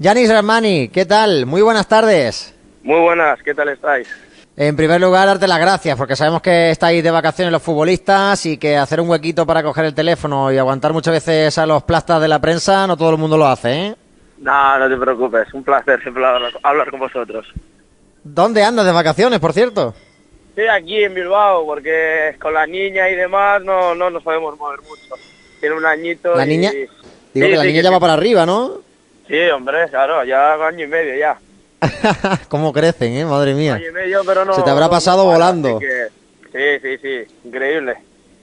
Yanis Ramani, ¿qué tal? Muy buenas tardes. Muy buenas, ¿qué tal estáis? En primer lugar, darte las gracias, porque sabemos que estáis de vacaciones los futbolistas y que hacer un huequito para coger el teléfono y aguantar muchas veces a los plastas de la prensa, no todo el mundo lo hace, ¿eh? No, no te preocupes, un placer siempre hablar, con vosotros. ¿Dónde andas de vacaciones, por cierto? Sí, aquí en Bilbao, porque con la niña y demás no, no nos podemos mover mucho. Tiene un añito ¿La y... niña? Sí, Digo que la sí, niña que ya va para arriba, ¿no? Sí, hombre, claro, ya año y medio ya. ¿Cómo crecen, eh? Madre mía. Año y medio, pero no... Se te habrá pasado no volando. que- Sí, sí, sí, increíble.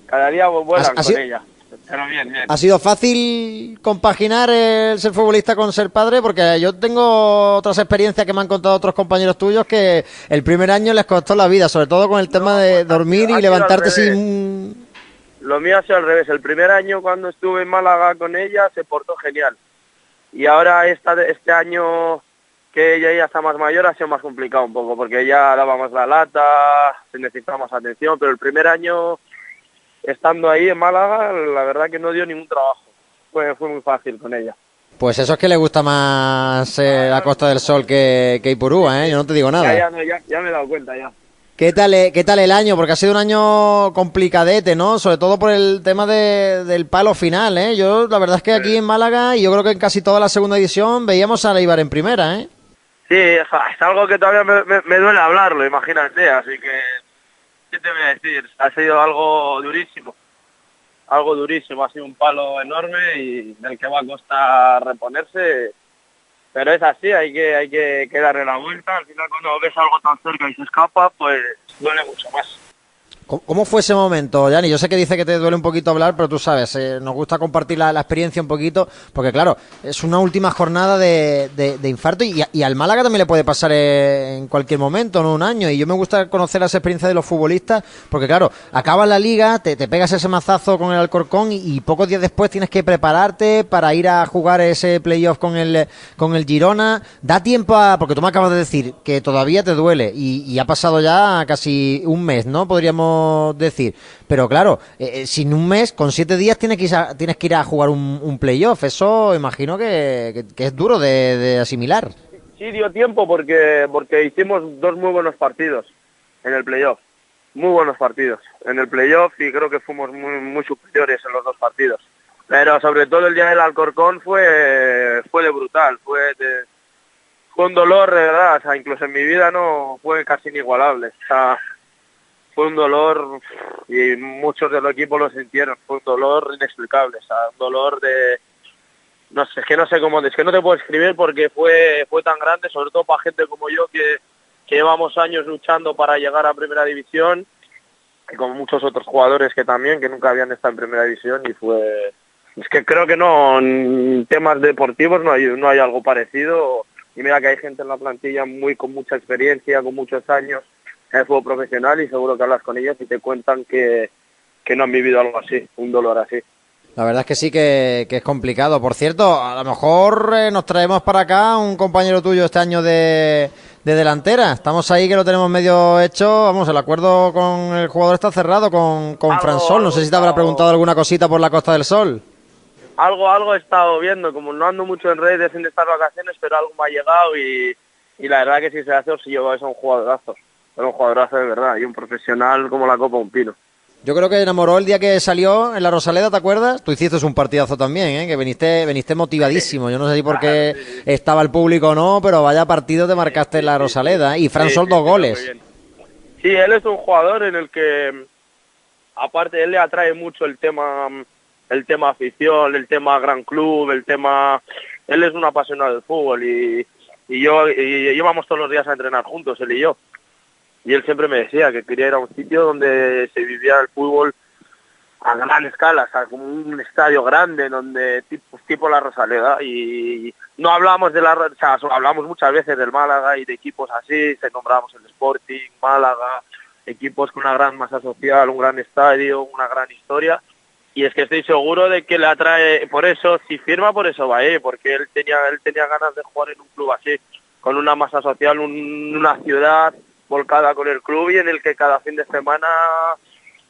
Cada día vuelan ¿Has- has con sido- ella. Pero bien, bien. ¿Ha sido fácil compaginar el ser futbolista con ser padre? Porque yo tengo otras experiencias que me han contado otros compañeros tuyos que el primer año les costó la vida, sobre todo con el tema de dormir y levantarte sin... Lo mío ha sido al revés. El primer año cuando estuve en Málaga con ella se portó genial. Y ahora esta, este año que ella ya está más mayor ha sido más complicado un poco porque ella daba más la lata, se necesitaba más atención, pero el primer año estando ahí en Málaga la verdad que no dio ningún trabajo. Fue, fue muy fácil con ella. Pues eso es que le gusta más eh, la Costa del Sol que, que Ipurúa, ¿eh? Yo no te digo Ya, nada. ya, no, ya, ya me he dado cuenta ya. ¿Qué tal, eh, ¿Qué tal el año? Porque ha sido un año complicadete, ¿no? Sobre todo por el tema de- del palo final, ¿eh? Yo, la verdad es que aquí en Málaga, y yo creo que en casi toda la segunda división, veíamos a Leibar en primera, ¿eh? Sí, es, es algo que todavía me, me- me duele hablarlo, imagínate, así que, ¿qué te voy a decir? Ha sido algo durísimo, algo durísimo, ha sido un palo enorme y del que va a costar reponerse, pero es así, hay que, hay que, darle la vuelta, al final cuando ves algo tan cerca y se escapa, pues duele mucho más. ¿Cómo- ¿Cómo fue ese momento, Yanni? Yo sé que dice que te duele un poquito hablar, pero tú sabes, eh, nos gusta compartir la, experiencia un poquito, porque claro, es una última jornada de, de- infarto y, al Málaga también le puede pasar eh, en cualquier momento, no un año. Y yo me gusta conocer las experiencias de los futbolistas, porque claro, acabas la liga, te, pegas ese mazazo con el Alcorcón y, y pocos días después tienes que prepararte para ir a jugar ese playoff con el, con el Girona. Da tiempo a, porque tú me acabas de decir que todavía te duele y, y ha pasado ya casi un mes, ¿no? Podríamos decir. Pero claro, eh, eh, sin un mes, con siete días tienes que ir a, tienes que ir a jugar un, un playoff. Eso imagino que, que- que es duro de, de asimilar. Sí dio tiempo porque, porque hicimos dos muy buenos partidos en el playoff. Muy buenos partidos en el playoff y creo que fuimos muy, muy superiores en los dos partidos. Pero sobre todo el día del Alcorcón fue, fue de brutal, fue de, fue un dolor de verdad, o sea, incluso en mi vida no fue casi inigualable. O sea, fue un dolor y muchos del equipo lo sintieron, fue un dolor inexplicable, o sea, un dolor de, no sé, es que no sé cómo, es que no te puedo escribir porque fue, fue tan grande, sobre todo para gente como yo que, llevamos años luchando para llegar a primera división y como muchos otros jugadores que también, que nunca habían estado en primera división y fue, es que creo que no, temas deportivos no hay, no hay algo parecido. Y mira que hay gente en la plantilla muy con mucha experiencia, con muchos años en el fútbol profesional y seguro que hablas con ellos y te cuentan que, que no han vivido algo así, un dolor así. La verdad es que sí que, que es complicado. Por cierto, a lo mejor eh, nos traemos para acá un compañero tuyo este año de, de delantera. Estamos ahí que lo tenemos medio hecho. Vamos, el acuerdo con el jugador está cerrado con, con Algo, Fransol. No sé si te habrá preguntado alguna cosita por la Costa del Sol. algo algo he estado viendo, como no ando mucho en redes en estas vacaciones, pero algo me ha llegado y, y la verdad que si se hace o si yo es un jugadorazo, es un jugadorazo de verdad y un profesional como la copa un pino. Yo creo que enamoró el día que salió en la Rosaleda, ¿te acuerdas? Tú hiciste un partidazo también, ¿eh? que viniste, viniste motivadísimo. Yo no sé si porque estaba el público o no, pero vaya partido te marcaste en la Rosaleda. Y Fran Sí, Sol dos goles. Sí, él es un jugador en el que, aparte, él le atrae mucho el tema, el tema afición, el tema gran club, el tema, él es un apasionado del fútbol y, y yo y íbamos todos los días a entrenar juntos, él y yo. Y él siempre me decía que quería ir a un sitio donde se viviera el fútbol a gran escala, o sea, como un estadio grande donde tipo, tipo la Rosaleda y no hablamos de la o sea, hablamos muchas veces del Málaga y de equipos así, se nombramos el Sporting, Málaga, equipos con una gran masa social, un gran estadio, una gran historia y es que estoy seguro de que le atrae por eso, si firma por eso va a ir, porque él tenía él tenía ganas de jugar en un club así, con una masa social, un- una ciudad volcada con el club y en el que cada fin de semana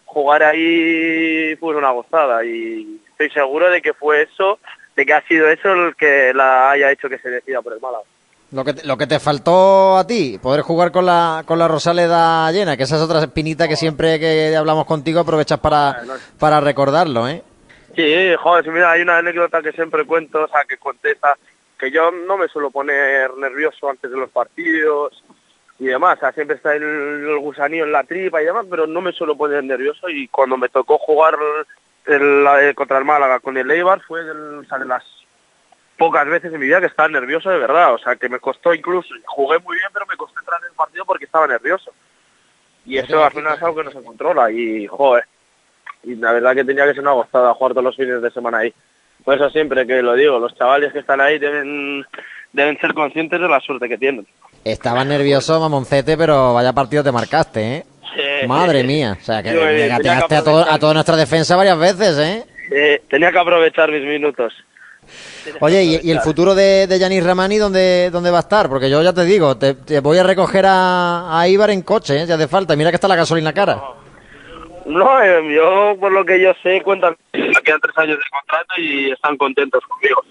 jugar ahí fue una gozada y estoy seguro de que fue eso de que ha sido eso el que la haya hecho que se decida por el Málaga. Lo que, te, lo que te faltó a ti, poder jugar con la, con la Rosaleda llena, que esa es otra espinita que siempre que hablamos contigo aprovechas para, para recordarlo, ¿eh? Sí, joder, mira, hay una anécdota que siempre cuento, o sea, que contesta, que yo no me suelo poner nervioso antes de los partidos y demás, o sea, siempre está el, el gusanillo en la tripa y demás, pero no me suelo poner nervioso y cuando me tocó jugar el, contra el Málaga con el Eibar fue de las pocas veces en mi vida que estaba nervioso de verdad, o sea, que me costó incluso, jugué muy bien, pero me costó entrar en el partido porque estaba nervioso. Y eso al final es algo que no se controla y, joder, y la verdad que tenía que ser una gozada jugar todos los fines de semana ahí. Por eso siempre que lo digo, los chavales que están ahí deben, deben ser conscientes de la suerte que tienen. Estaba nervioso, mamoncete, pero vaya partido te marcaste, ¿eh? Madre mía, o sea, que me gateaste a, todo, a toda nuestra defensa varias veces, ¿eh? tenía que aprovechar mis minutos. Oye, ¿y, el futuro de, de Yanis Ramani dónde, dónde va a estar? Porque yo ya te digo, te, voy a recoger a, a Ibar en coche, ¿eh? ya hace falta. Mira que está la gasolina cara. No, eh, yo por lo que yo sé, cuentan que quedan tres años de contrato y están contentos conmigo.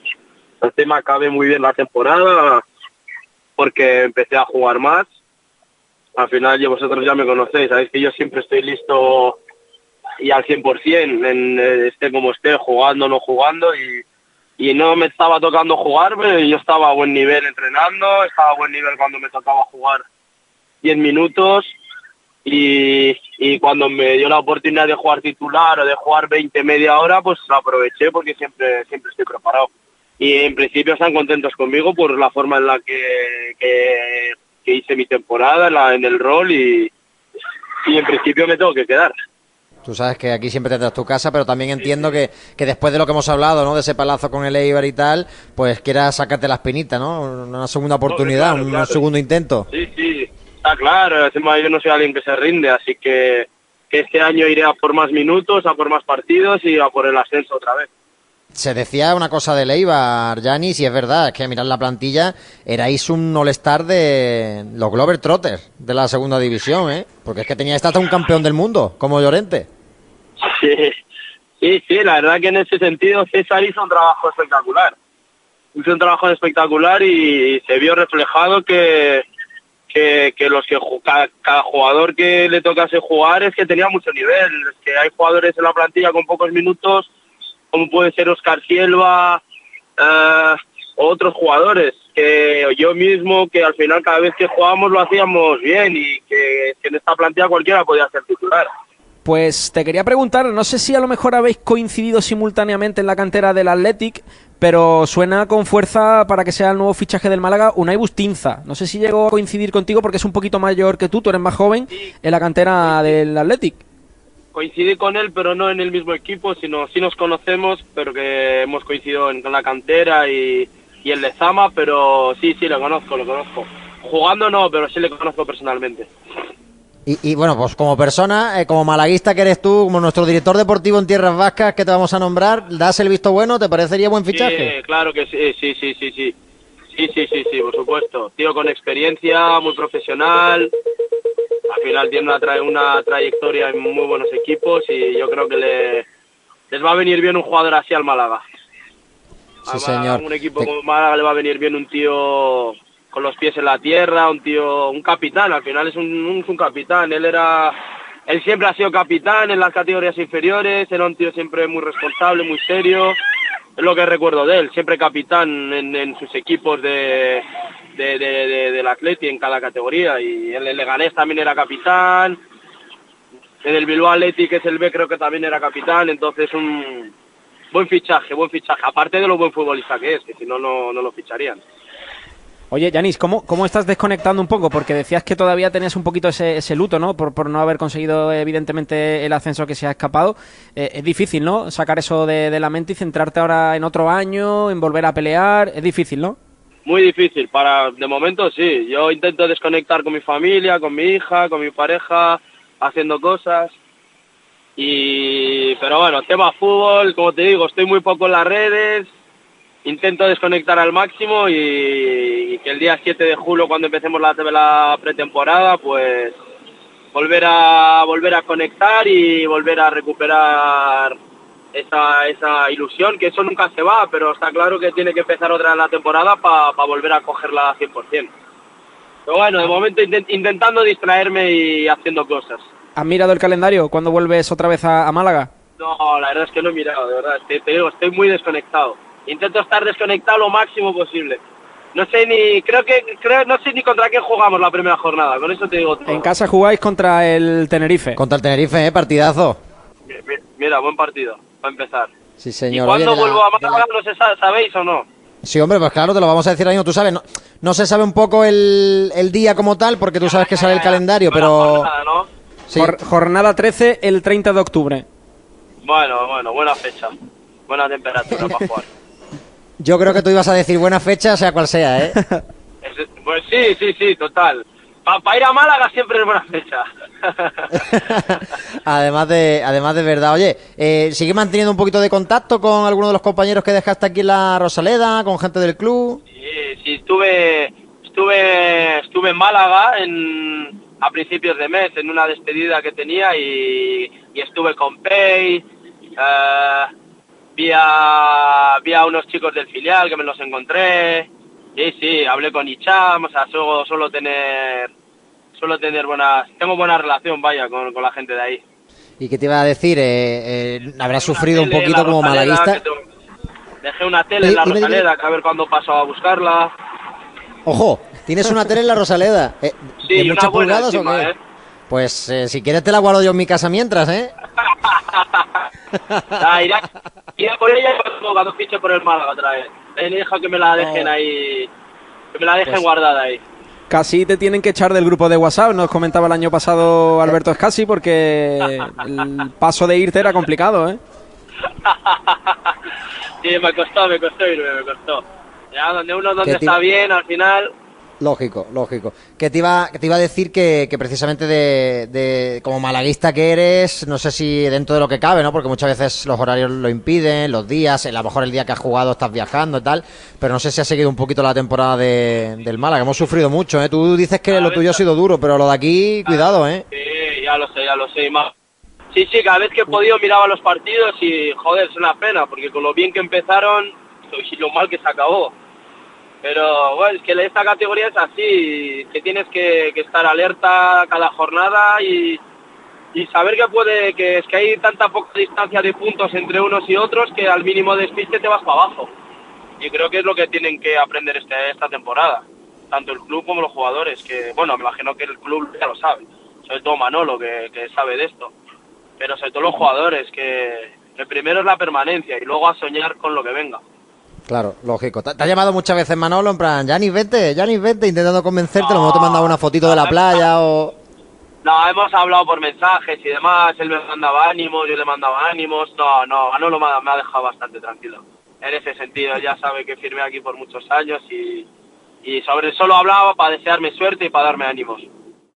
El tema cabe muy bien la temporada porque empecé a jugar más al final ya vosotros ya me conocéis, sabéis que yo siempre estoy listo y al 100%, en, eh, esté como esté, jugando o no jugando y, no me estaba tocando jugar, pero yo estaba a buen nivel entrenando, estaba a buen nivel cuando me tocaba jugar 10 minutos y, cuando me dio la oportunidad de jugar titular o de jugar 20, media hora, pues aproveché porque siempre, siempre estoy preparado. Y en principio están contentos conmigo por la forma en la que, que que hice mi temporada en, la, en el rol y, y en principio me tengo que quedar. Tú sabes que aquí siempre tendrás tu casa, pero también entiendo que, que, después de lo que hemos hablado, ¿no? De ese palazo con el Eibar y tal, pues quieras sacarte la espinita, ¿no? Una segunda oportunidad, un segundo intento. Sí, sí, está claro. Yo no soy alguien que se rinde, así que, que este año iré a por más minutos, a por más partidos y a por el ascenso otra vez se decía una cosa de Leibar, Yanis, y es verdad, es que mirar la plantilla, erais un all-star de los Glover Trotters de la segunda división, ¿eh? Porque es que tenía hasta un campeón del mundo, como Llorente. Sí, sí, sí, la verdad que en ese sentido César hizo un trabajo espectacular. Hizo un trabajo espectacular y se vio reflejado que, que, los que cada, cada, jugador que le tocase jugar es que tenía mucho nivel, es que hay jugadores en la plantilla con pocos minutos como puede ser Oscar Silva, uh, otros jugadores, que yo mismo, que al final cada vez que jugábamos lo hacíamos bien y que, en esta plantilla cualquiera podía ser titular. Pues te quería preguntar, no sé si a lo mejor habéis coincidido simultáneamente en la cantera del Athletic, pero suena con fuerza para que sea el nuevo fichaje del Málaga, Unai Bustinza. No sé si llegó a coincidir contigo porque es un poquito mayor que tú, tú eres más joven, en la cantera del Athletic coincidí con él, pero no en el mismo equipo, sino sí nos conocemos, pero que hemos coincidido en la cantera y, y el Lezama, pero sí, sí, lo conozco, lo conozco. Jugando no, pero sí le conozco personalmente. Y, y, bueno, pues como persona, eh, como malaguista que eres tú, como nuestro director deportivo en Tierras Vascas que te vamos a nombrar, ¿das el visto bueno? ¿Te parecería buen fichaje? Sí, claro que sí, sí, sí, sí, sí. Sí, sí, sí, sí, por supuesto. Tío con experiencia, muy profesional, al final tiene una, una trayectoria en muy buenos equipos y yo creo que le, les va a venir bien un jugador así al Málaga. Sí, señor. un equipo como Málaga le va a venir bien un tío con los pies en la tierra, un tío, un capitán, al final es un, un, capitán, él era, él siempre ha sido capitán en las categorías inferiores, era un tío siempre muy responsable, muy serio, es lo que recuerdo de él, siempre capitán en, sus equipos de, de, de, del Atleti en cada categoría y en el Leganés también era capitán, en el Bilbao Atleti que es el B creo que también era capitán, entonces un buen fichaje, buen fichaje, aparte de lo buen futbolista que es, que si no, no, lo ficharían. Oye, Yanis, ¿cómo, ¿cómo estás desconectando un poco? Porque decías que todavía tenías un poquito ese, ese luto, ¿no? Por, por, no haber conseguido, evidentemente, el ascenso que se ha escapado. Eh, es difícil, ¿no? Sacar eso de, de, la mente y centrarte ahora en otro año, en volver a pelear. Es difícil, ¿no? Muy difícil, para de momento sí. Yo intento desconectar con mi familia, con mi hija, con mi pareja, haciendo cosas. Y pero bueno, tema fútbol, como te digo, estoy muy poco en las redes. Intento desconectar al máximo y, que el día 7 de julio cuando empecemos la, la pretemporada, pues volver a volver a conectar y volver a recuperar esa, esa ilusión, que eso nunca se va, pero está claro que tiene que empezar otra la temporada para volver a cogerla al 100%. Pero bueno, de momento intent- intentando distraerme y haciendo cosas. ¿Has mirado el calendario? ¿Cuándo vuelves otra vez a, a Málaga? No, la verdad es que no he mirado, de verdad. Te, te digo, estoy muy desconectado. Intento estar desconectado lo máximo posible. No sé ni, creo que, creo, no sé ni contra qué jugamos la primera jornada. Con eso te digo todo. En casa jugáis contra el Tenerife. Contra el Tenerife, ¿eh? Partidazo. Mi- mi- Mira, buen partido, para empezar. Sí, ¿Y señor. cuándo Oye, de la- vuelvo a de la- Málaga? No sé, sa- ¿sabéis o no? Sí, hombre, pues claro, te lo vamos a decir ahí mismo. Tú sabes, no, no se sabe un poco el, el día como tal, porque tú sabes que sale el calendario, pero... jornada, ¿no? Sí. Jor- jornada 13, el 30 de octubre. Bueno, bueno, buena fecha. Buena temperatura para jugar. Yo creo que tú ibas a decir buena fecha, sea cual sea, ¿eh? Es- pues sí, sí, sí, total. Para ir a Málaga siempre es buena fecha. además de además de verdad. Oye, eh, ¿sigue manteniendo un poquito de contacto con alguno de los compañeros que dejaste aquí en la Rosaleda, con gente del club? Sí, sí, estuve, estuve, estuve en Málaga en, a principios de mes en una despedida que tenía y, y estuve con Pei, eh, vi, a, vi a unos chicos del filial que me los encontré, sí, sí, hablé con Icham, o sea, suelo, suelo tener, suelo tener buenas, tengo buena relación, vaya, con, con la gente de ahí. ¿Y qué te iba a decir? Eh, eh, ¿Habrás sufrido un tele poquito como malaguista? Dejé una tele en la. Rosaleda, que a ver cuándo paso a buscarla. Ojo, tienes una tele en la Rosaleda. Eh, Sí, ¿De muchas pulgadas o qué? ¿eh? Pues eh, si quieres te la guardo yo en mi casa mientras, ¿eh? iré por ella cuando, cuando fiche por el Málaga otra vez. Deja que me la dejen Oh. ahí, que me la dejen Pues- guardada ahí. Casi te tienen que echar del grupo de WhatsApp, nos comentaba el año pasado Alberto Escasi, porque el paso de irte era complicado, ¿eh? sí, me costó, me costó irme, me costó. Ya, donde uno donde está bien, al final, Lógico, lógico. Que te iba, que te iba a decir que, que precisamente de, de- como malaguista que eres, no sé si dentro de lo que cabe, ¿no? Porque muchas veces los horarios lo impiden, los días, a lo mejor el día que has jugado estás viajando y tal, pero no sé si has seguido un poquito la temporada de, del Málaga. Hemos sufrido mucho, ¿eh? Tú dices que lo tuyo ha sido duro, pero lo de aquí, cuidado, ¿eh? sí, ya lo sé, ya lo sé. más. Sí, sí, cada vez que he podido miraba los partidos y, joder, es una pena, porque con lo bien que empezaron y lo mal que se acabó. Pero bueno, es que esta categoría es así, que tienes que, estar alerta cada jornada y, y saber que puede, que es que hay tanta poca distancia de puntos entre unos y otros que al mínimo despiste te vas para abajo. Y creo que es lo que tienen que aprender este, esta temporada, tanto el club como los jugadores, que bueno, me imagino que el club ya lo sabe, sobre todo Manolo que, que sabe de esto, pero sobre todo los jugadores, que, que primero es la permanencia y luego a soñar con lo que venga. Claro, lógico. ¿Te, ha llamado muchas veces Manolo en plan, Janis, vete, Janis, vete, intentando convencerte, a lo te mandaba una fotito de la playa o... No, hemos hablado por mensajes y demás, él me mandaba ánimos, yo le mandaba ánimos, no, no, Manolo me me ha dejado bastante tranquilo. En ese sentido, ya sabe que firmé aquí por muchos años y, y sobre solo hablaba para desearme suerte y para darme ánimos.